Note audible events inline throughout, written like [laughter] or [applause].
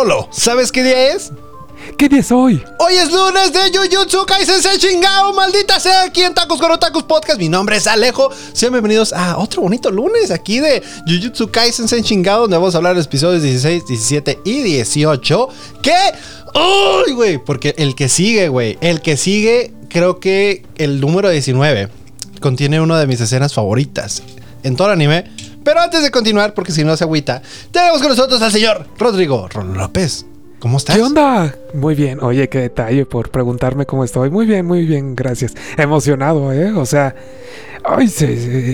Rolo, ¿sabes qué día es? ¿Qué día es hoy? Hoy es lunes de Jujutsu Kaisen se chingao, maldita sea, aquí en Tacos con Otakus Podcast. Mi nombre es Alejo. Sean bienvenidos a otro bonito lunes aquí de Jujutsu Kaisen se chingao, donde vamos a hablar de episodios 16, 17 y 18. ¿Qué? ¡Uy, güey! Porque el que sigue, güey, el que sigue, creo que el número 19 contiene una de mis escenas favoritas en todo el anime. Pero antes de continuar, porque si no se agüita, tenemos con nosotros al señor Rodrigo Rolo López. ¿Cómo estás? ¿Qué onda? Muy bien. Oye, qué detalle por preguntarme cómo estoy. Muy bien, muy bien, gracias. Emocionado, ¿eh? O sea, ay,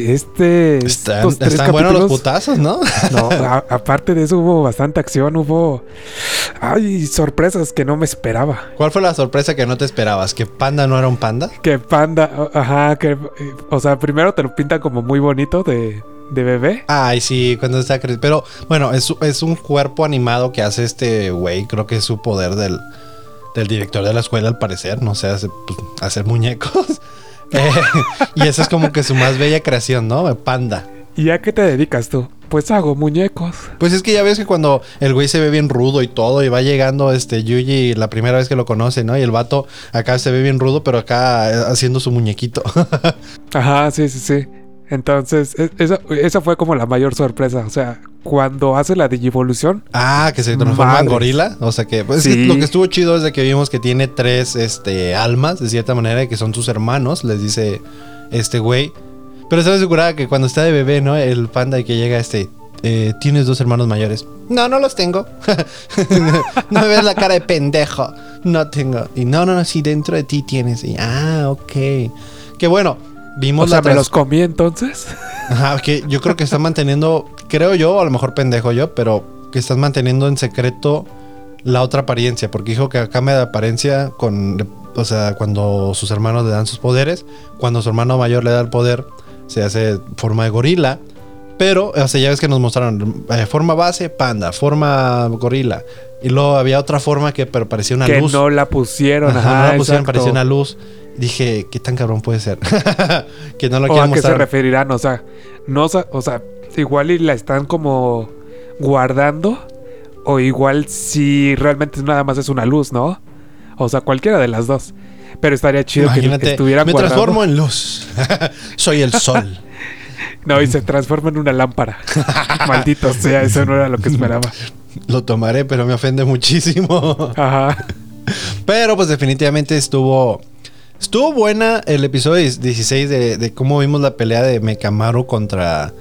este... Están, estos tres están buenos los putazos, ¿no? [laughs] No, a- aparte de eso hubo bastante acción, hubo... Ay, sorpresas que no me esperaba. ¿Cuál fue la sorpresa que no te esperabas? ¿Que Panda no era un panda? Que panda, ajá, que... eh, O sea, primero te lo pintan como muy bonito de, de bebé. Ay, sí, cuando está creciendo. Pero bueno, es, es un cuerpo animado que hace este güey. Creo que es su poder del, del director de la escuela, al parecer. No sé, hace, pues, hacer muñecos. [laughs] Eh, y esa es como que su más bella creación, ¿no? Panda. ¿Y a qué te dedicas tú? Pues hago muñecos. Pues es que ya ves que cuando el güey se ve bien rudo y todo, y va llegando este Yuji la primera vez que lo conoce, ¿no? Y el vato acá se ve bien rudo, pero acá eh, haciendo su muñequito. [laughs] Ajá, sí, sí, sí. Entonces, e- esa, esa fue como la mayor sorpresa. O sea, cuando hace la digivolución, Ah, que se transforma en gorila. O sea que, pues, es Sí. que lo que estuvo chido es de que vimos que tiene tres este, almas, de cierta manera, que son sus hermanos, les dice este güey. Pero estaba asegurada que cuando está de bebé, ¿no? El panda y que llega este. eh, Tienes dos hermanos mayores. No, no los tengo. [laughs] no me ves la cara de pendejo. No tengo. Y no, no, no, sí, dentro de ti tienes. Y, ah, ok. Que bueno, vimos o sea, la me los comí entonces. [laughs] Ajá, que yo creo que están manteniendo, creo yo, a lo mejor pendejo yo, pero que están manteniendo en secreto la otra apariencia, porque dijo que cambia de apariencia con, o sea, cuando sus hermanos le dan sus poderes, cuando su hermano mayor le da el poder, se hace forma de gorila, pero, o sea, ya ves que nos mostraron eh, forma base, panda, forma gorila, y luego había otra forma que pero parecía una que luz. no la pusieron. Ajá, Ajá, no la pusieron, exacto. parecía una luz. Dije, ¿qué tan cabrón puede ser? [laughs] que no lo ¿O a qué se referirán? O sea, no, o sea, igual y la están como guardando. O igual si realmente nada más es una luz, ¿no? O sea, cualquiera de las dos. Pero estaría chido que estuvieran me guardando. transformo en luz. [laughs] Soy el sol. [laughs] No, y se transforma en una lámpara. Maldito sea, eso no era lo que esperaba. Lo tomaré, pero me ofende muchísimo. Ajá. Pero pues definitivamente estuvo... Estuvo buena el episodio 16 de, de cómo vimos la pelea de Mekamaru contra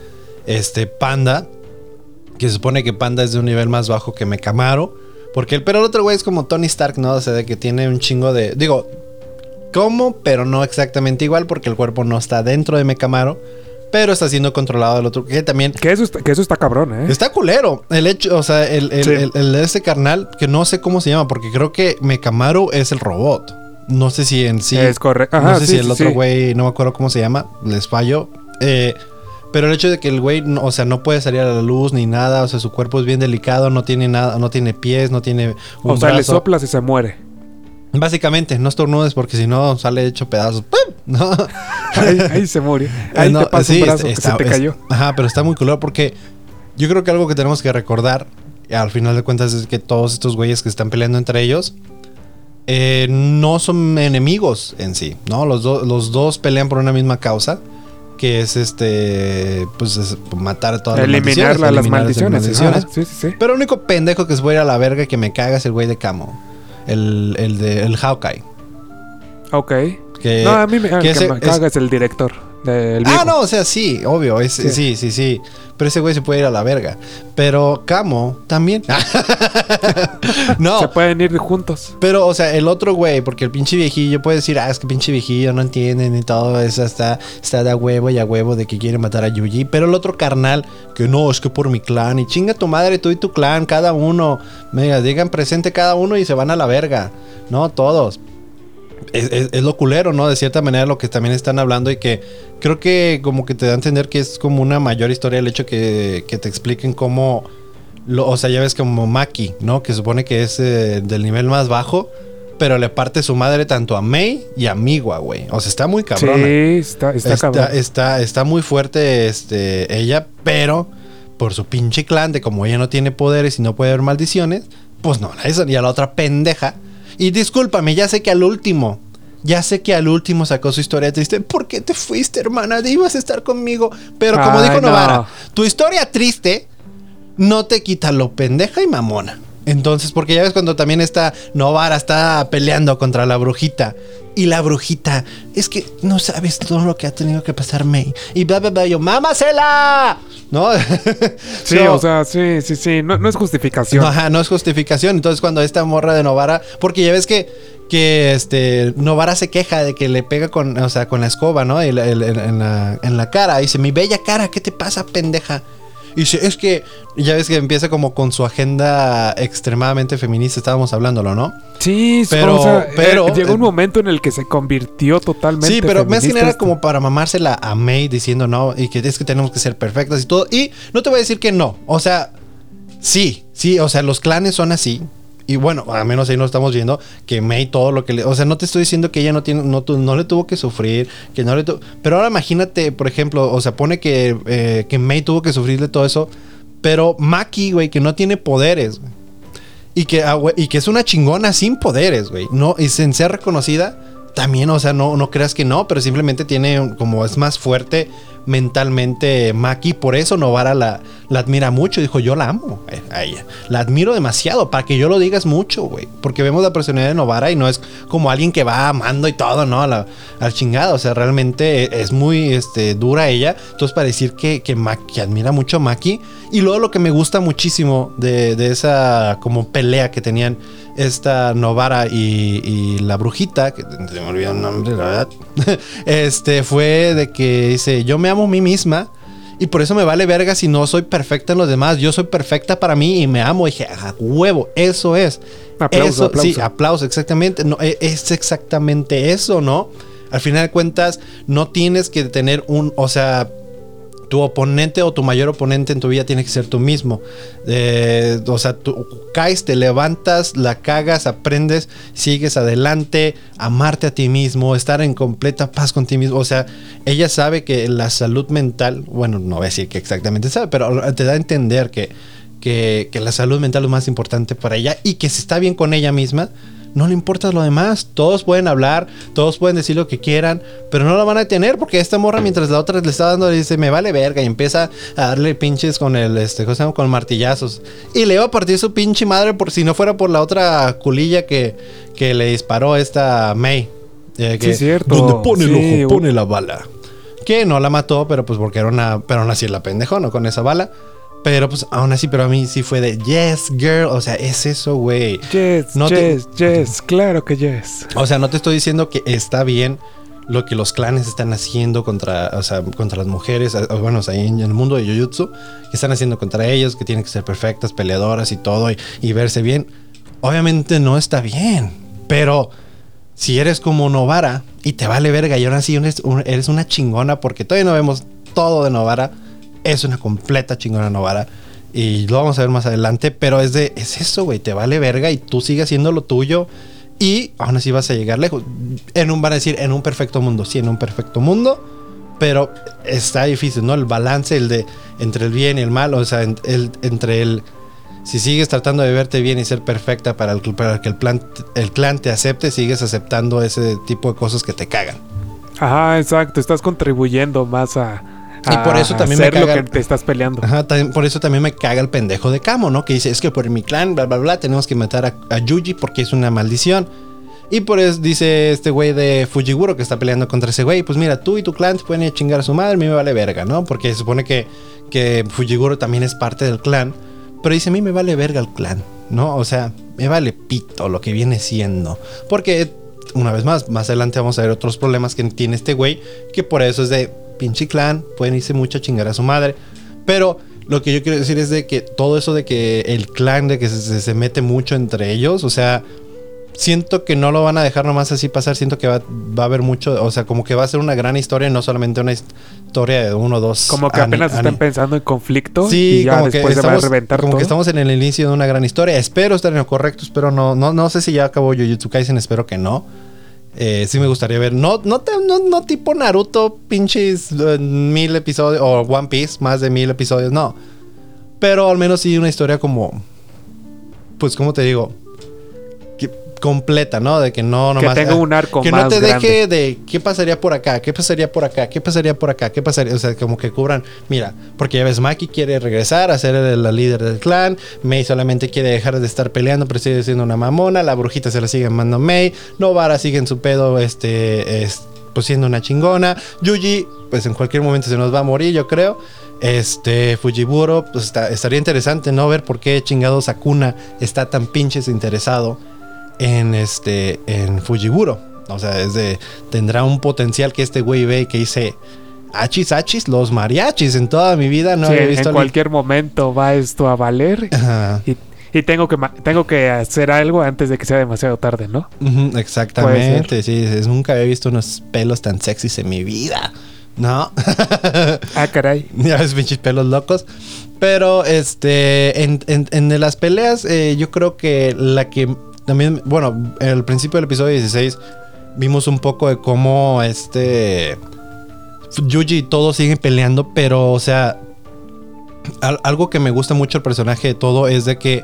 este Panda. Que se supone que Panda es de un nivel más bajo que Mekamaru. Porque el, pero el otro güey es como Tony Stark, ¿no? O sea, de que tiene un chingo de... Digo, como, pero no exactamente igual porque el cuerpo no está dentro de Mekamaru. Pero está siendo controlado del otro. Que también Que eso está, que eso está cabrón, ¿eh? Está culero. El hecho, o sea, el, el, Sí. el- el de ese carnal, que no sé cómo se llama, porque creo que Mekamaru es el robot. No sé si en sí. Es correcto. no sé sí, si el sí, otro sí. güey, no me acuerdo cómo se llama, les fallo. Eh, pero el hecho de que el güey, no- o sea, no puede salir a la luz ni nada, o sea, su cuerpo es bien delicado, no tiene nada, no tiene pies, no tiene un O sea, le soplas y se muere. Básicamente, no estornudes porque si no sale hecho pedazos. [laughs] ¡Pum! ¿No? Ahí, ahí se muere. Ahí no, te pasa un brazo está- que se te es- cayó. ajá, pero está muy culero porque yo creo que algo que tenemos que recordar, al final de cuentas, es que todos estos güeyes que están peleando entre ellos eh, no son enemigos en sí, ¿no? Los, do- los dos pelean por una misma causa, que es este, pues es matar a todas Eliminar la- las las maldiciones. maldiciones. eliminar las Ajá, sí, sí, sí. Pero el único pendejo que se puede ir a la verga que me caga es el güey de Camo. El, el de el Hawkeye. Ok. Que, no, a mí me, que que ese- me es- caga es el director del Ah, no, o sea, sí, obvio. es- sí. Sí. sí, sí, Pero ese güey se puede ir a la verga. Pero Camo también. [laughs] no, Se pueden ir juntos. pero, o sea, el otro güey, porque el pinche viejillo puede decir, ah, es que pinche viejillo no entienden y todo eso está, está de a huevo y a huevo de que quiere matar a Yuji. Pero el otro carnal, que no, es que por mi clan, y chinga tu madre, tú y tu clan, cada uno, mega, digan presente cada uno y se van a la verga, ¿no? Todos. Es, es- es lo culero, ¿no? De cierta manera lo que también están hablando y que creo que como que te da a entender que es como una mayor historia el hecho que, que te expliquen cómo, lo, o sea, ya ves como Maki, ¿no? Que supone que es eh, del nivel más bajo, pero le parte su madre tanto a Mei y a Miwa, güey. O sea, está muy cabrona. Sí, está, está, está, cabrón. está, está muy fuerte este, ella, pero por su pinche clan de como ella no tiene poderes y no puede haber maldiciones, Pues no, esa y a la otra pendeja. Y discúlpame, ya sé que al último, ya sé que al último sacó su historia triste. ¿Por qué te fuiste, hermana? Ibas a estar conmigo. Pero como Ay, dijo no. Novara, tu historia triste no te quita lo pendeja y mamona. Entonces, porque ya ves cuando también está Novara está peleando contra la brujita. Y la brujita, es que no sabes todo lo que ha tenido que pasar May. Y bla, bla, bla. Yo, ¡mámasela! ¿No? [laughs] Sí, No. o sea, sí, sí, sí. No, no es justificación. No, ajá, no es justificación. Entonces, cuando esta morra de Novara, porque ya ves que, que este Novara se queja de que le pega con, o sea, con la escoba, ¿no? Y el- en, la, en la cara. Dice, mi bella cara, ¿qué te pasa, pendeja? Y dice, es que ya ves que empieza como con su agenda extremadamente feminista, estábamos hablándolo, ¿no? Sí, Pero- o sea, pero- eh, llegó un momento en el que se convirtió totalmente. Sí, pero más que nada esto. como para mamársela a May diciendo no y que es que tenemos que ser perfectas y todo. Y no te voy a decir que no. O sea, sí, sí, o sea, los clanes son así. Y bueno, al menos ahí no estamos viendo que May todo lo que le... O sea, no te estoy diciendo que ella no tiene, no, no le tuvo que sufrir, que no le. Pero ahora imagínate, por ejemplo, o sea, pone que, eh, que May tuvo que sufrirle todo eso, pero Maki, güey, que no tiene poderes. Y que, ah, y que es una chingona sin poderes, güey. No, y sin ser reconocida, también, o sea, no, no creas que no, pero simplemente tiene como es más fuerte mentalmente Maki. Por eso Novara la, la admira mucho. Dijo, yo la amo a ella. La admiro demasiado, para que yo lo digas mucho, güey. Porque vemos la personalidad de Novara y no es como alguien que va amando y todo, ¿no? Al chingado. O sea, realmente es muy este, dura ella. Entonces, para decir que, que, Maki- que admira mucho a Maki. Y luego lo que me gusta muchísimo de, de esa como pelea que tenían esta Novara y, y la brujita, que se me olvidó el nombre, la verdad, [laughs] este fue de que dice, yo me amo a mí misma y por eso me vale verga si no soy perfecta en los demás, yo soy perfecta para mí y me amo. Y dije, a huevo, eso es. Aplauso, eso, aplauso. Sí, aplauso, exactamente. No, e- es exactamente eso, ¿no? Al final de cuentas, no tienes que tener un, o sea, tu oponente o tu mayor oponente en tu vida tiene que ser tú mismo. Eh, o sea, tú caes, te levantas, la cagas, aprendes, sigues adelante, amarte a ti mismo, estar en completa paz con ti mismo. O sea, ella sabe que la salud mental, bueno, no voy a decir que exactamente sabe, pero te da a entender que, que, que la salud mental es lo más importante para ella y que si está bien con ella misma, no le importa lo demás. Todos pueden hablar, todos pueden decir lo que quieran, pero no lo van a tener porque esta morra, mientras la otra le está dando, le dice, me vale verga, y empieza a darle pinches con el, este, ¿cómo se llama? Con martillazos. Y le iba a partir su pinche madre por si no fuera por la otra culilla que, que le disparó esta May. Eh, que, Sí, cierto. Donde pone el Sí, ojo, pone la bala. Que no la mató, pero pues porque era una. Pero aún así la pendejó, ¿no? Con esa bala. Pero pues aún así, pero a mí sí fue de yes, girl. O sea, es eso, güey. Yes, No te- yes, yes, claro que yes. O sea, no te estoy diciendo que está bien lo que los clanes están haciendo contra, o sea, contra las mujeres, bueno, o sea, en el mundo de Jujutsu, que están haciendo contra ellos, que tienen que ser perfectas, peleadoras y todo, y, y verse bien. Obviamente no está bien, pero si eres como Novara y te vale verga y ahora sí eres, eres una chingona, porque todavía no vemos todo de Novara, es una completa chingona Novara. Y lo vamos a ver más adelante, pero es de, es eso, güey, te vale verga y tú sigues haciendo lo tuyo y aún así vas a llegar lejos. En un, van a decir, en un perfecto mundo, sí, en un perfecto mundo, pero está difícil, ¿no? El balance, el de, entre el bien y el mal, o sea, el, entre el, si sigues tratando de verte bien y ser perfecta para, el, para que el, plan, el clan te acepte, sigues aceptando ese tipo de cosas que te cagan. Ajá, exacto. Estás contribuyendo más a. Y por eso también me lo caga- que te estás peleando. Ajá, también- por eso también me caga el pendejo de Kamo, ¿no? Que dice, es que por mi clan, bla, bla, bla, tenemos que matar a, a Yuji porque es una maldición. Y por eso dice este güey de Fujiguro que está peleando contra ese güey, pues mira, tú y tu clan te pueden ir a chingar a su madre, a mí me vale verga, ¿no? Porque se supone que, que Fujiguro también es parte del clan, pero dice, a mí me vale verga el clan, ¿no? O sea, me vale pito lo que viene siendo. Porque, una vez más, más adelante vamos a ver otros problemas que tiene este güey, que por eso es de pinche clan, pueden irse mucho a chingar a su madre. Pero lo que yo quiero decir es de que todo eso de que el clan, de que se, se- se mete mucho entre ellos, o sea, siento que no lo van a dejar nomás así pasar, siento que va, va a haber mucho, o sea, como que va a ser una gran historia, no solamente una historia de uno o dos. Como que apenas están pensando en conflicto. Sí, y ya como que después se va a reventar como todo. que estamos en el inicio de una gran historia. Espero estar en lo correcto, espero no, no, no sé si ya acabó Jujutsu Kaisen, espero que no. Eh, sí me gustaría ver, no, no, tipo Naruto, pinches eh, mil episodios, o One Piece, más de mil episodios, no. Pero al menos sí una historia como, pues, ¿cómo te digo? Que- completa, ¿no? De que no Que nomás... tenga ah, un arco que más no te grande. deje de qué pasaría por acá, qué pasaría por acá, qué pasaría por acá, qué pasaría, o sea, como que cubran, mira, porque ya ves, Maki quiere regresar a ser la líder del clan, Mei solamente quiere dejar de estar peleando, pero sigue siendo una mamona, la brujita se la sigue mandando Mei, Novara sigue en su pedo, este, es, pues siendo una chingona, Yuji, pues en cualquier momento se nos va a morir, yo creo. Este, Fujiburo, pues está- estaría interesante, ¿no? Ver por qué chingados Akuna está tan pinches interesado en este en Fujiburo. O sea, es de tendrá un potencial que este güey ve y que dice achis achis los mariachis en toda mi vida no Sí, había visto en cualquier momento va esto a valer Ajá. y, y tengo que tengo que hacer algo antes de que sea demasiado tarde, ¿no? Ujú, exactamente, sí, es- nunca había visto unos pelos tan sexys en mi vida. ¿No? [laughs] Ah, caray. ya ves pinches pelos locos. Pero este en, en- en las peleas eh, yo creo que la que también, bueno, en el principio del episodio 16 vimos un poco de cómo este Yuji y todos siguen peleando, pero o sea, al- algo que me gusta mucho el personaje de todo es de que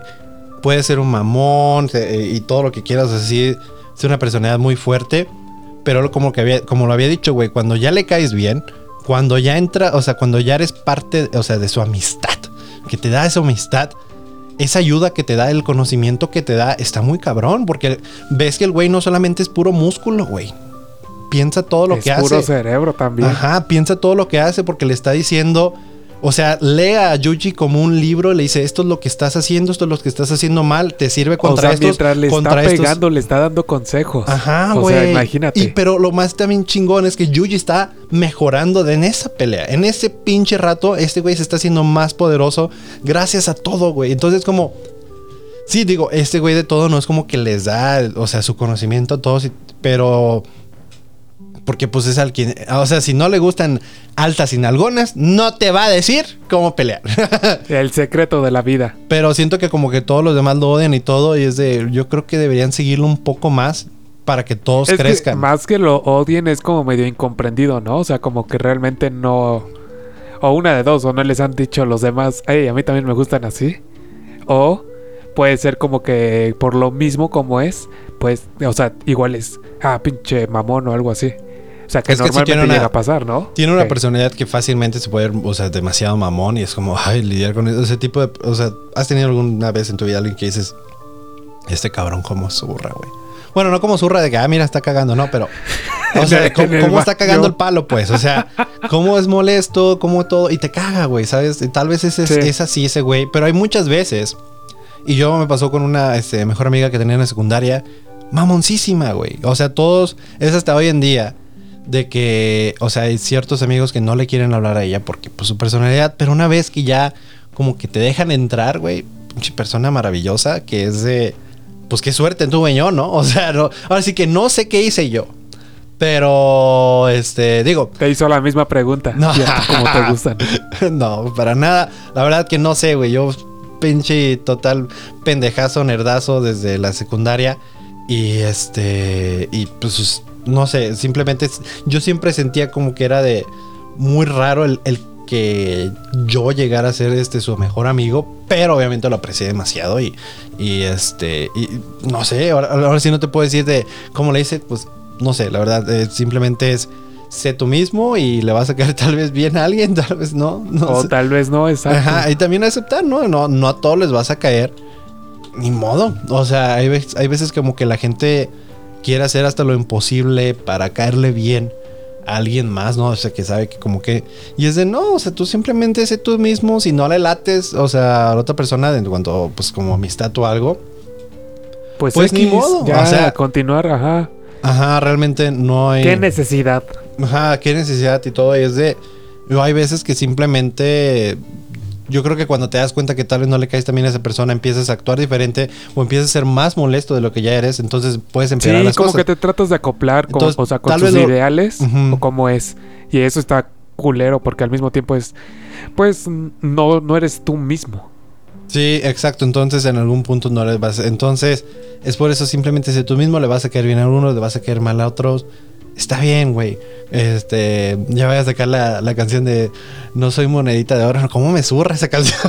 puede ser un mamón y todo lo que quieras así, ser una personalidad muy fuerte, pero como que había, como lo había dicho, güey, cuando ya le caes bien, cuando ya entra, o sea, cuando ya eres parte, o sea, de su amistad, que te da esa amistad, esa ayuda que te da, el conocimiento que te da, está muy cabrón, porque ves que el güey no solamente es puro músculo, güey. Piensa todo lo es que puro hace. cerebro también. Ajá, piensa todo lo que hace porque le está diciendo, o sea, lee a Yuji como un libro, le dice, esto es lo que estás haciendo, esto es lo que estás haciendo mal, te sirve o contra sea, estos, le contra está estos- pegando, le está dando consejos. Ajá, O güey. sea, imagínate. Y pero lo más también chingón es que Yuji está mejorando de en esa pelea. En ese pinche rato, este güey se está haciendo más poderoso gracias a todo, güey. Entonces, como. Sí, digo, este güey de todo no es como que les da, o sea, su conocimiento a todos, pero. Porque pues es al quien. O sea, si no le gustan altas y nalgonas, no te va a decir cómo pelear. [laughs] El secreto de la vida. Pero siento que como que todos los demás lo odian y todo. Y es de. Yo creo que deberían seguirlo un poco más para que todos Es que crezcan. más que lo odien es como medio incomprendido, ¿no? O sea, como que realmente no... O una de dos, o no les han dicho a los demás, hey, a mí también me gustan así. O puede ser como que por lo mismo como es, pues, o sea, igual es, ah, pinche mamón o algo así. O sea, que Es que sí normalmente tiene una- llega a pasar, ¿no? Tiene una personalidad que fácilmente se puede ver, o sea, demasiado mamón y es como, ay, lidiar con ese tipo de... O sea, ¿has tenido alguna vez en tu vida alguien que dices, este cabrón cómo zurra, güey? Bueno, no como zurra de que, ah, mira, está cagando, no, pero... [laughs] O sea, ¿cómo, está cagando el palo, pues? O sea, cómo es molesto, cómo todo... Y te caga, güey, ¿sabes? Y tal vez es, es, Sí. es así ese güey, pero hay muchas veces... Y yo me pasó con una este, mejor amiga que tenía en la secundaria, mamoncísima, güey. O sea, todos, es hasta hoy en día, de que, o sea, hay ciertos amigos que no le quieren hablar a ella porque, pues, su personalidad, pero una vez que ya, como que te dejan entrar, güey, pinche persona maravillosa, que es de, pues, qué suerte tuve yo, ¿no? [laughs] O sea, no, ahora sí que no sé qué hice yo. Pero, este, digo, Te hizo la misma pregunta. No. ¿Y a ti cómo te gustan? [laughs] no, para nada. La verdad que no sé, güey. Yo pinche total pendejazo, nerdazo desde la secundaria. Y este. Y pues no sé, simplemente yo siempre sentía como que era de muy raro el, el que yo llegara a ser este su mejor amigo. Pero obviamente lo aprecié demasiado. Y, y este. Y no sé, ahora, ahora sí no te puedo decir de cómo le hice, pues no sé, la verdad, eh, simplemente es. Sé tú mismo y le vas a caer [laughs] tal vez bien a alguien, tal vez no. no o sé. tal vez no, exacto. Ajá, y también aceptar, ¿no? ¿no? No a todos les vas a caer. Ni modo. O sea, hay veces, hay veces como que la gente quiere hacer hasta lo imposible para caerle bien a alguien más, ¿no? O sea, que sabe que como que... Y es de, no, o sea, tú simplemente sé tú mismo, si no le lates, o sea, a la otra persona, en cuanto, pues como amistad o algo. Pues, pues ni modo, Ya, o sea- continuar, ajá. Ajá, realmente no hay... ¿Qué necesidad? Ajá, qué necesidad y todo. Y es de. hay veces que simplemente. Yo creo que cuando te das cuenta que tal vez no le caes también a esa persona, empiezas a actuar diferente o empiezas a ser más molesto de lo que ya eres. Entonces puedes Sí, empeorar las como cosas. que te tratas de acoplar, como, Entonces, o sea, con tus lo- ideales o cómo es. Y eso está culero porque al mismo tiempo es, pues, no, no eres tú mismo. Sí, exacto. Entonces en algún punto no les vas. Entonces es por eso simplemente si tú mismo le vas a caer bien a unos, le vas a caer mal a otros. Está bien, güey. Este, ya voy a sacar la, la canción de No soy monedita de oro. [laughs] ¿Cómo me zurra esa canción?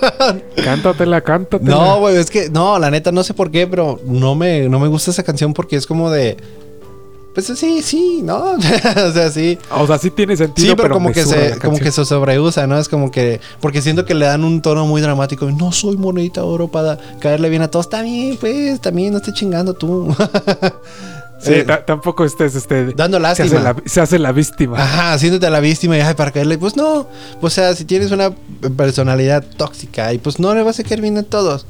[laughs] Cántatela, cántatela. no, güey, es que, no, la neta, no sé por qué, pero no me, no me gusta esa canción porque es como de. Pues sí, sí, ¿no? [laughs] o sea, sí. O sea, sí tiene sentido, Sí, pero, como, me que se, como que se sobreusa, ¿no? Es como que. Porque siento que le dan un tono muy dramático. No soy monedita de oro para caerle bien a todos. Está bien, pues, también no estés chingando tú. Sí, Eh, ta- tampoco estés, este... dando Se hace, lástima. la, se hace la víctima. Ajá, haciéndote a la víctima y ay, para caerle. Pues no. O sea, si tienes una personalidad tóxica y pues no le vas a caer bien a todos.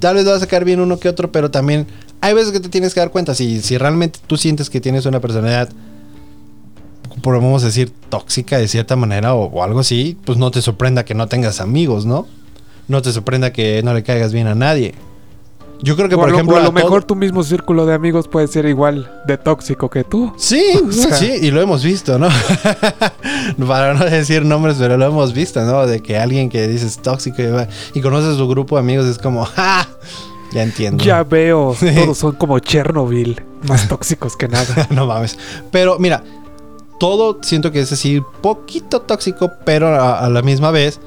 Tal vez le vas a caer bien uno que otro, pero también hay veces que te tienes que dar cuenta. Si, si realmente tú sientes que tienes una personalidad, podemos decir, tóxica de cierta manera o, o algo así, pues no te sorprenda que no tengas amigos, ¿no? No te sorprenda que no le caigas bien a nadie. Yo creo que, O por lo- ejemplo, o a lo mejor tu mismo círculo de amigos puede ser igual de tóxico que tú. Sí, [laughs] O sea. sí, y lo hemos visto, ¿no? [laughs] Para no decir nombres, pero lo hemos visto, ¿no? De que alguien que dices tóxico y, y conoces su grupo de amigos es como, [laughs] ¡ja! Ya entiendo. Ya veo, Sí. todos son como Chernobyl, más tóxicos que nada. no mames. Pero mira, todo siento que es así, poquito tóxico, pero a, a la misma vez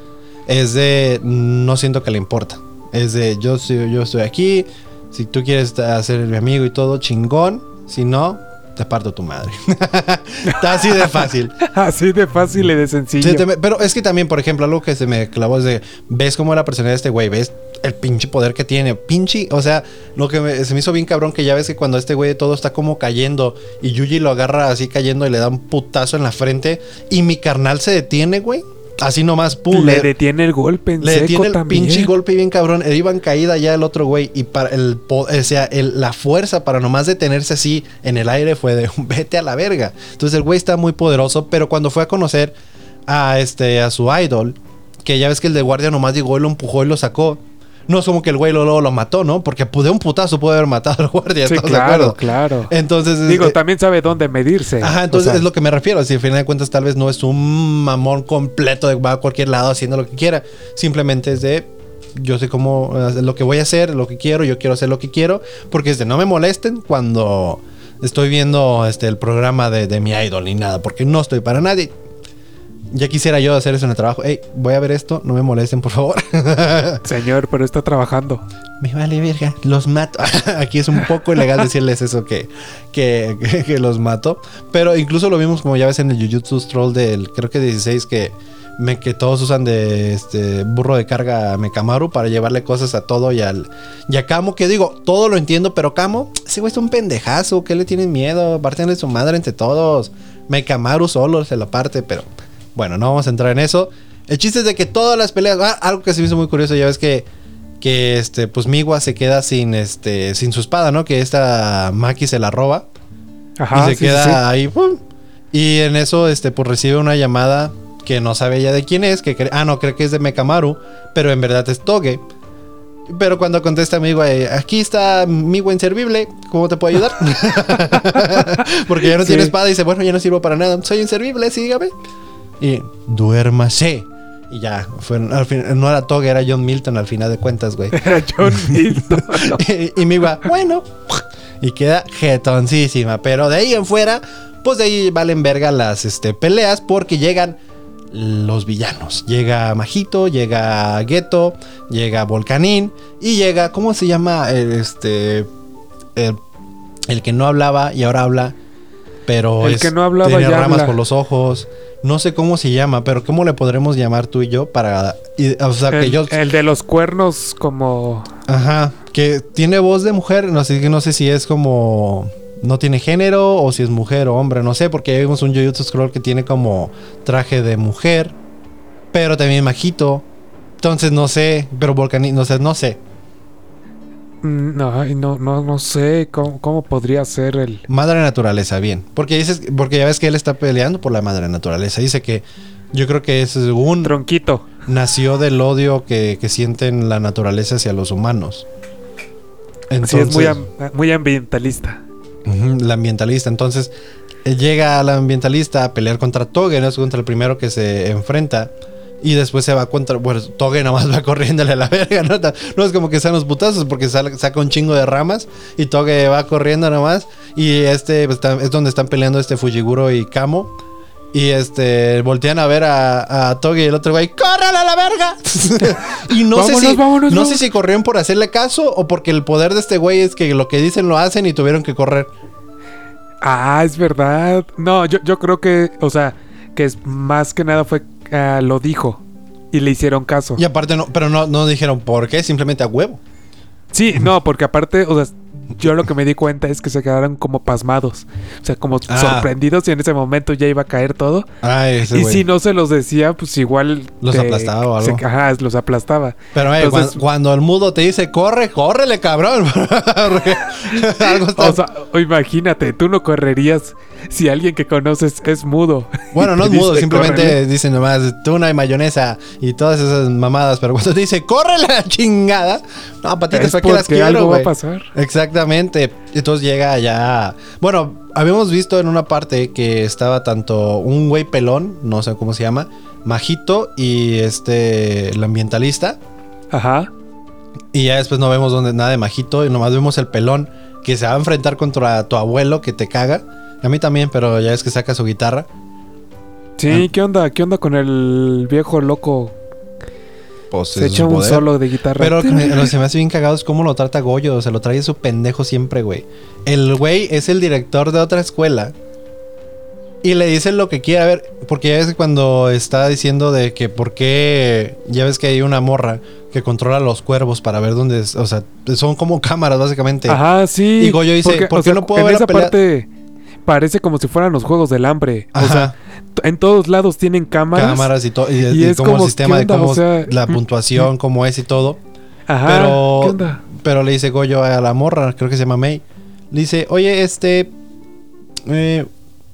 es de, no siento que le importa. Es de, yo, yo estoy aquí, si tú quieres hacer mi amigo y todo, chingón. Si no, te parto tu madre. [laughs] Está así de fácil. [laughs] Así de fácil y de sencillo. Sí, te me- pero es que también, por ejemplo, algo que se me clavó es de, ves cómo es la personalidad de este güey, ves el pinche poder que tiene, pinche, o sea, lo que me- se me hizo bien cabrón que ya ves que cuando este güey todo está como cayendo y Yuji lo agarra así cayendo y le da un putazo en la frente y mi carnal se detiene, güey. Así nomás, pum, le detiene el golpe en le seco detiene el también. pinche golpe bien cabrón. E iba en caída ya el otro güey. Y para el, o sea, el- la fuerza para nomás detenerse así en el aire fue de [laughs] vete a la verga. Entonces el güey está muy poderoso. Pero cuando fue a conocer a este a su idol, que ya ves que el de guardia nomás llegó y lo empujó y lo sacó. No es como que el güey luego, luego lo mató, ¿no? Porque de un putazo puede haber matado al [laughs] guardia. Sí, ¿estás de claro, acuerdo? claro. Entonces. Digo, eh, también sabe dónde medirse. Ajá, entonces O sea, es lo que me refiero. Si al final de cuentas tal vez no es un mamón completo de va a cualquier lado haciendo lo que quiera. Simplemente es de yo sé cómo lo que voy a hacer, lo que quiero, yo quiero hacer lo que quiero. Porque es de no me molesten cuando estoy viendo este el programa de, de mi idol ni nada. Porque no estoy para nadie. Ya quisiera yo hacer eso en el trabajo. Hey, voy a ver esto, no me molesten, por favor. [laughs] Señor, pero está trabajando. Me vale verga, los mato. [laughs] Aquí es un poco ilegal decirles eso que, que, que- [laughs] que los mato. Pero incluso lo vimos como ya ves en el Jujutsu Stroll del creo que 16 que, me, que todos usan de este burro de carga a Mekamaru para llevarle cosas a todo y al y a Kamo, que digo, todo lo entiendo, pero Kamo, ese güey es un pendejazo, ¿qué le tienen miedo? Partenle su madre entre todos. Mekamaru solo se la parte, pero bueno, no vamos a entrar en eso. El chiste es de que todas las peleas, ah, algo que se me hizo muy curioso, ya ves que que este pues Miwa se queda sin este sin su espada, ¿no? Que esta Maki se la roba Ajá. y se sí, queda sí. ahí ¡pum! y en eso este pues recibe una llamada que no sabe ya de quién es, que ah no, cree que es de Mekamaru, pero en verdad es Toge. Pero cuando contesta Miwa, eh, aquí está Miwa inservible, ¿cómo te puedo ayudar? [laughs] [laughs] Porque ya no tiene espada y dice, bueno, ya no sirvo para nada, soy inservible, sí, dígame. Y duérmase. Y ya, fue, al fin, no era Toge, era John Milton al final de cuentas, güey. Era John [laughs] Milton. y, y me iba, bueno, y queda jetoncísima. Pero de ahí en fuera, pues de ahí valen verga las este, peleas porque llegan los villanos. Llega Majito, llega Geto, llega Volcanín y llega, ¿cómo se llama? El, este, el, el que no hablaba y ahora habla, pero El es- que no hablaba tiene ya ramas habla. por los ojos. No sé cómo se llama, pero ¿cómo le podremos llamar tú y yo para... y- o sea, que el, yo... el de los cuernos como... Ajá, que tiene voz de mujer, no sé, que no sé si es como no tiene género o si es mujer o hombre, no sé, porque ya vimos un Jujutsu Scroll que tiene como traje de mujer, pero también majito. Entonces no sé, pero Volcaní, no sé, no sé. Mm, No, ay, no, no, no sé cómo, cómo podría ser el... Madre naturaleza, bien. Porque dices, porque ya ves que él está peleando por la madre naturaleza. Dice que yo creo que es un Tronquito. nació del odio que, que sienten la naturaleza hacia los humanos. Sí, es muy, muy ambientalista. La ambientalista. Entonces, eh, llega la ambientalista a pelear contra Toge, ¿no? Es contra el primero que se enfrenta. Y después se va contra. Bueno, Toge nomás va corriéndole a la [laughs] verga, ¿no? No es como que sean los putazos, porque sale- saca un chingo de ramas. Y Toge va corriendo nomás. Y este pues, está- es donde están peleando este Fujiguro y Kamo. Y este voltean a ver a, a Toge y el otro güey, ¡córrele a la verga! [laughs] y no sé si. vámonos, no vámonos. sé si corrieron por hacerle caso o porque el poder de este güey es que lo que dicen lo hacen y tuvieron que correr. Ah, es verdad. No, yo, yo creo que, o sea, que es más que nada fue, ah, lo dijo y le hicieron caso. Y aparte no, pero no, no dijeron por qué, simplemente a huevo. Sí, no, porque aparte, o sea, yo lo que me di cuenta es que se quedaron como pasmados. O sea, como Ah. sorprendidos y en ese momento ya iba a caer todo. Ay, ese y güey. si no se los decía, pues igual... Los aplastaba o algo. se- ajá, los aplastaba. Pero eh, Entonces- cuando, el mudo te dice, corre, córrele, cabrón. [laughs] Porque [laughs] algo está- O sea, imagínate, tú no correrías [laughs] si alguien que conoces es mudo. bueno, no es [laughs] mudo, dice, simplemente "Córrele". dice nomás tuna y mayonesa y todas esas mamadas. Pero cuando te dice, córrele a la [laughs] chingada, no, patitas, Es ¿para qué las quiero, algo va a pasar. Exactamente. Entonces llega ya. Bueno, habíamos visto en una parte que estaba tanto un güey pelón, no sé cómo se llama, Majito y este, el ambientalista. Ajá. Y ya después no vemos donde, nada de Majito y nomás vemos el pelón que se va a enfrentar contra tu abuelo que te caga. A mí también, pero ya es que saca su guitarra. Sí, Ah. ¿qué onda? ¿Qué onda con el viejo loco? Pues Se echa un solo de guitarra. Pero [laughs] lo que se me hace bien cagado es cómo lo trata Goyo. Se lo trae su pendejo siempre, güey. El güey es el director de otra escuela. Y le dicen lo que quiere. A ver, porque ya ves que cuando está diciendo de que por qué. Ya ves que hay una morra que controla los cuervos para ver dónde. es- O sea, son como [laughs] cámaras, básicamente. Ajá, sí. Y Goyo dice, ¿por qué no puedo en ver la esa pelea? parte parece como si fueran los juegos del hambre. O sea, en todos lados tienen cámaras. cámaras y todo. Y, Y y es como, como, el sistema ¿qué de cómo O sea, la puntuación, cómo es y todo. Ajá. Pero, ¿Qué onda? pero le dice Goyo a la morra, creo que se llama May. Le dice, oye, este. eh,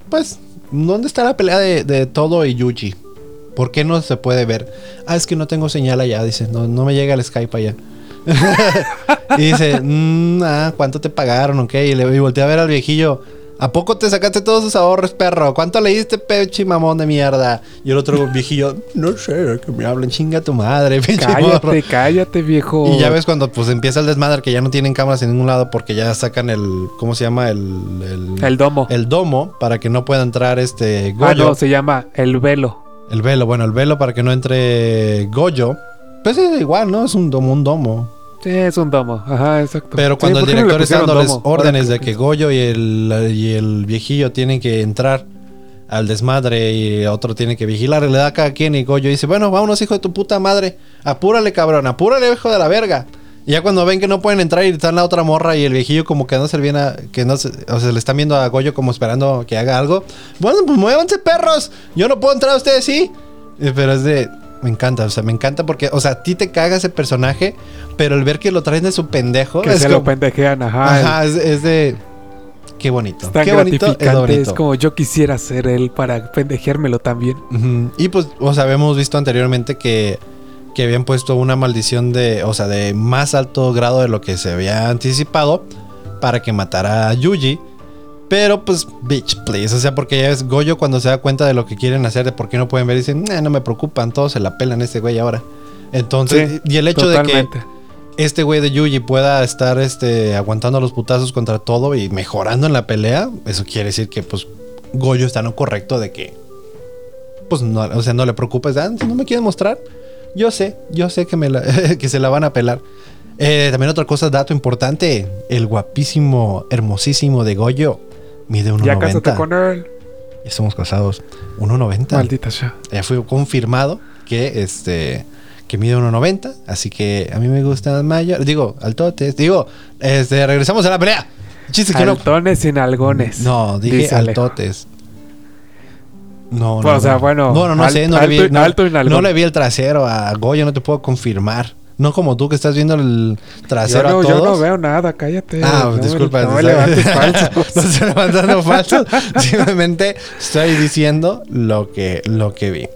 pues, ¿dónde está la pelea de, de Todo y Yuji? ¿Por qué no se puede ver? Ah, es que no tengo señal allá, dice. No, no me llega el Skype allá. [laughs] y dice, "Mm, ah, ¿cuánto te pagaron? Ok. Y le y volteé a ver al viejillo. ¿A poco te sacaste todos sus ahorros, perro? ¿Cuánto le diste, pechi mamón de mierda? Y el otro viejillo, no sé, que me hablen, chinga tu madre, [laughs] pinche morro". Cállate, cállate, viejo. Y ya ves cuando pues empieza el desmadre que ya no tienen cámaras en ningún lado porque ya sacan el ¿cómo se llama? el el, El domo. el domo para que no pueda entrar este ah, Goyo. no, se llama el velo. El velo, bueno, el velo para que no entre Goyo. Pues es igual, ¿no? Es un domo, un domo. Sí, es un domo. Ajá, exacto. Pero Sí, cuando el ¿por qué no le director está dándoles domo? Órdenes de que. Goyo y el, y el viejillo tienen que entrar al desmadre y otro tiene que vigilar, le da a cada quien y Goyo dice, bueno, vámonos hijo de tu puta madre, apúrale cabrón, apúrale hijo de la verga. Y ya cuando ven que no pueden entrar y están la otra morra y el viejillo como que no se viene a, que no se, o sea, le están viendo a Goyo como esperando que haga algo. Bueno, pues muévanse perros, yo no puedo entrar, ustedes sí. Eh, Pero es de, me encanta, o sea, me encanta porque, o sea, a ti te caga ese personaje, pero el ver que lo traen de su pendejo Que es se como- lo pendejean, ajá. Ajá, es, es de. Qué bonito. Está qué bonito. Es como yo quisiera ser él para pendejeármelo también. Y pues, o sea, habíamos visto anteriormente que, que habían puesto una maldición de, o sea, de más alto grado de lo que se había anticipado para que matara a Yuji. Pero pues, bitch, please. O sea, porque ya es Goyo cuando se da cuenta de lo que quieren hacer, de por qué no pueden ver, dicen, "Nah, no me preocupan, todos se la pelan este güey ahora. Entonces, Sí, y el hecho de que este güey de Yuji pueda estar este, aguantando los putazos contra todo y mejorando en la pelea, eso quiere decir que pues Goyo está en lo correcto de que pues no, o sea, no le preocupes, ah, no me quieren mostrar, yo sé, yo sé que, me la- [laughs] que se la van a pelar. Eh, también otra cosa, dato importante, el guapísimo, hermosísimo de Goyo mide 1.90. Ya cásate con él. Ya somos casados. 1.90. Maldita sea. Ya fue confirmado que este que mide 1.90, así que a mí me gustan mayores, digo, altotes, digo, este regresamos a la pelea. El Chiste que no Altones sin algones. no, dije dice altotes. No, Pues, no. o sea, no. bueno, No, no, no al- sé, no le vi, y- no, alto y no le vi el trasero a Goyo, no te puedo confirmar. No como tú que estás viendo el Yo trasero no, a yo no veo nada, cállate. Ah, No disculpa. No me levantes falsos. [laughs] no estoy levantando falsos. [laughs] Simplemente estoy diciendo lo que, lo que vi.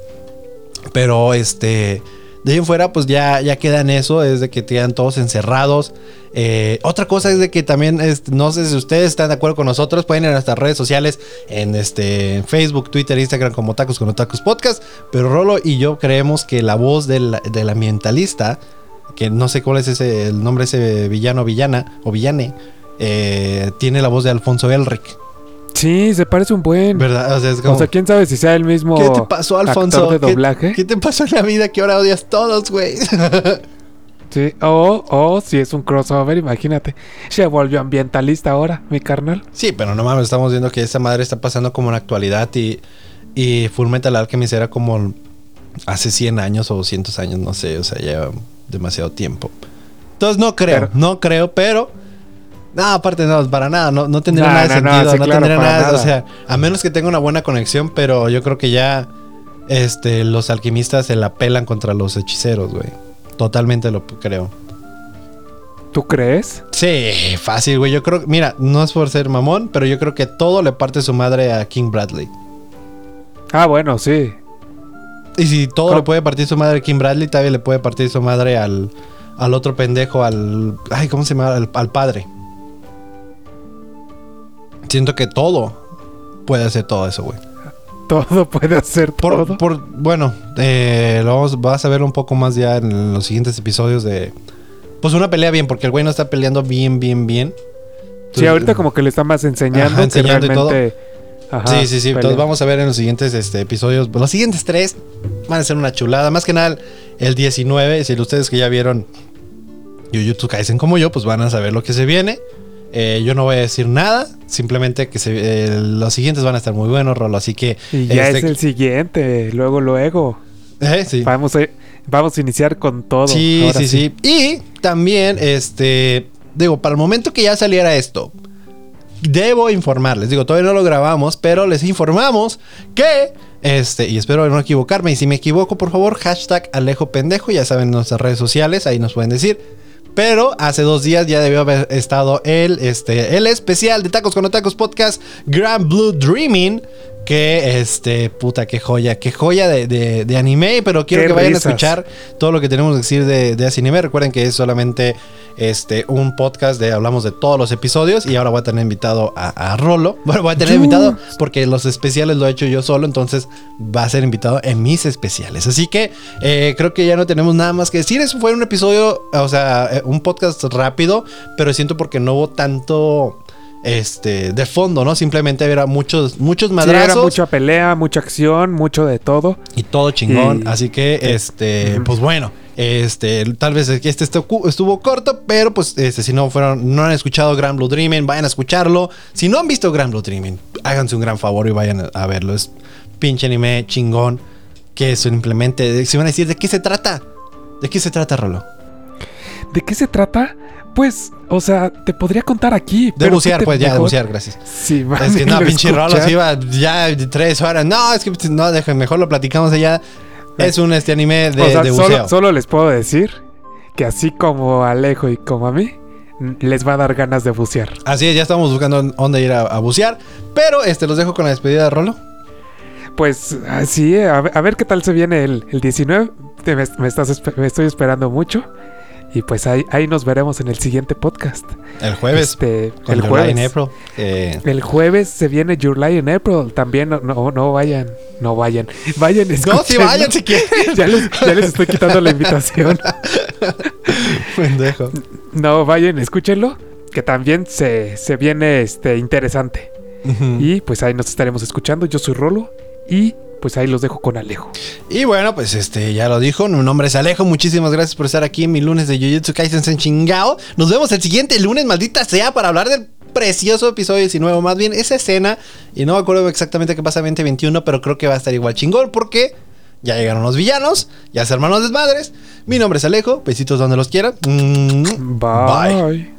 Pero este. De ahí en fuera, pues ya, ya queda en eso, es de que quedan todos encerrados. Eh, otra cosa es de que también, es- no sé si ustedes están de acuerdo con nosotros, pueden ir a nuestras redes sociales, en este Facebook, Twitter, Instagram, como Tacos con Tacos Podcast. Pero Rolo y yo creemos que la voz del, del ambientalista, que no sé cuál es ese, el nombre ese villano, villana o villane, eh, tiene la voz de Alfonso Elric. Sí, se parece un buen. ¿Verdad? O sea, es como... O sea, quién sabe si sea el mismo ¿Qué te pasó, Alfonso? actor de ¿Qué- doblaje. ¿Qué, te pasó en la vida que ahora odias todos, güey? [laughs] Sí, o, o si es un crossover, imagínate. Se volvió ambientalista ahora, mi carnal. sí, pero no mames, estamos viendo que esta madre está pasando como en la actualidad y, y Full Metal Alchemist era como hace 100 años o 200 años, no sé, o sea, lleva demasiado tiempo. Entonces no creo, Pero- no creo, pero... No, aparte no, para nada, no, no tendría nada de no, no, sentido, sí, no, claro, tendría para nada, o nada. sea, a menos que tenga una buena conexión, pero yo creo que ya este, los alquimistas se la pelan contra los hechiceros, güey. Totalmente lo creo. ¿Tú crees? Sí, fácil, güey. Yo creo, mira, no es por ser mamón, pero yo creo que todo le parte su madre a King Bradley. Ah, bueno, sí. Y si todo ¿Cómo? le puede partir su madre a King Bradley, también le puede partir su madre al, al otro pendejo, al. Ay, ¿cómo se llama? Al, al padre. Siento que todo puede hacer todo eso, güey. Todo puede hacer Por, todo. por- bueno, eh, lo vamos, vas a ver un poco más ya en los siguientes episodios de. Pues una pelea bien, porque el güey no está peleando bien, bien, bien. sí, ahorita como que le está más enseñando, Ajá, enseñando que realmente... Ajá, sí, sí, sí. Entonces vamos a ver en los siguientes este, episodios. Los siguientes tres van a ser una chulada. Más que nada, el 19. Si ustedes que ya vieron Jujutsu Kaisen como yo, pues van a saber lo que se viene. Eh, yo no voy a decir nada. Simplemente que se- eh, los siguientes van a estar muy buenos, Rolo. Así que. Y ya este- es el siguiente, luego, luego. eh, sí. Vamos a, vamos a iniciar con todo. Sí, ahora sí, sí, Y también, este, digo, para el momento que ya saliera esto, debo informarles, digo, todavía no lo grabamos, pero les informamos que, este, y espero no equivocarme, y si me equivoco, por favor, hashtag Alejo Pendejo, ya saben, en nuestras redes sociales, ahí nos pueden decir. Pero hace dos días ya debió haber estado el, este, el especial de Tacos con Tacos Podcast Grand Blue Dreaming. Que este, puta, qué joya, qué joya de, de- de anime. Pero quiero Qué que vayan risas. a escuchar todo lo que tenemos que decir de, de ese anime. Recuerden que es solamente este, un podcast de hablamos de todos los episodios. Y ahora voy a tener invitado a, a Rolo. [laughs] Bueno, voy a tener Yo. invitado porque los especiales lo he hecho yo solo. Entonces va a ser invitado en mis especiales. Así que eh, creo que ya no tenemos nada más que decir. Eso fue un episodio, o sea, eh, un podcast rápido. Pero siento porque no hubo tanto. Este, de fondo, ¿no? Simplemente era muchos, muchos Sí, madrazos. era mucha pelea, mucha acción, mucho de todo. Y todo chingón. Y- Así que, este, pues bueno. Este, tal vez este estuvo, corto, pero pues este, si no fueron, no han escuchado Grand Blue Dreaming, vayan a escucharlo. Si no han visto Grand Blue Dreaming, háganse un gran favor y vayan a, a verlo. Es pinche anime chingón. Que simplemente se van a decir de qué se trata. ¿De qué se trata, Rolo? ¿De qué se trata? Pues, o sea, te podría contar aquí. De bucear, ¿qué te- pues ya, de bucear, gracias. Sí, Es que no, [laughs] pinche Rolo escuchar. se iba ya tres horas. No, es que no, dejen, mejor lo platicamos allá. Es un este anime de, o sea, de buceo. solo, solo les puedo decir que así como Alejo y como a mí, les va a dar ganas de bucear. Así es, ya estamos buscando dónde ir a, a bucear. Pero este los dejo con la despedida de Rolo. Pues así, a, ver- a ver qué tal se viene el, el 19. Te- Me, me estás, me estoy esperando mucho. Y pues ahí, ahí nos veremos en el siguiente podcast. El jueves. Este, con el July jueves. in April. Eh, El jueves se viene July en April. También no, no, no vayan. No vayan. Vayan, no, si vayan si quieren. [laughs] Ya les, ya les estoy quitando la invitación. [laughs] Pendejo. No, vayan, escúchenlo. Que también se, se viene este, interesante. Y pues ahí nos estaremos escuchando. Yo soy Rolo. Y pues ahí los dejo con Alejo. Y bueno, pues este, ya lo dijo. Mi nombre es Alejo. Muchísimas gracias por estar aquí en mi lunes de Jujutsu Kaisen en chingao. Nos vemos el siguiente lunes, maldita sea, para hablar del precioso episodio 19. Más bien, esa escena. Y no me acuerdo exactamente qué pasa en 2021, pero creo que va a estar igual chingón porque. Ya llegaron los villanos, ya se hermanos desmadres. Mi nombre es Alejo, besitos donde los quieran. Mm, Bye.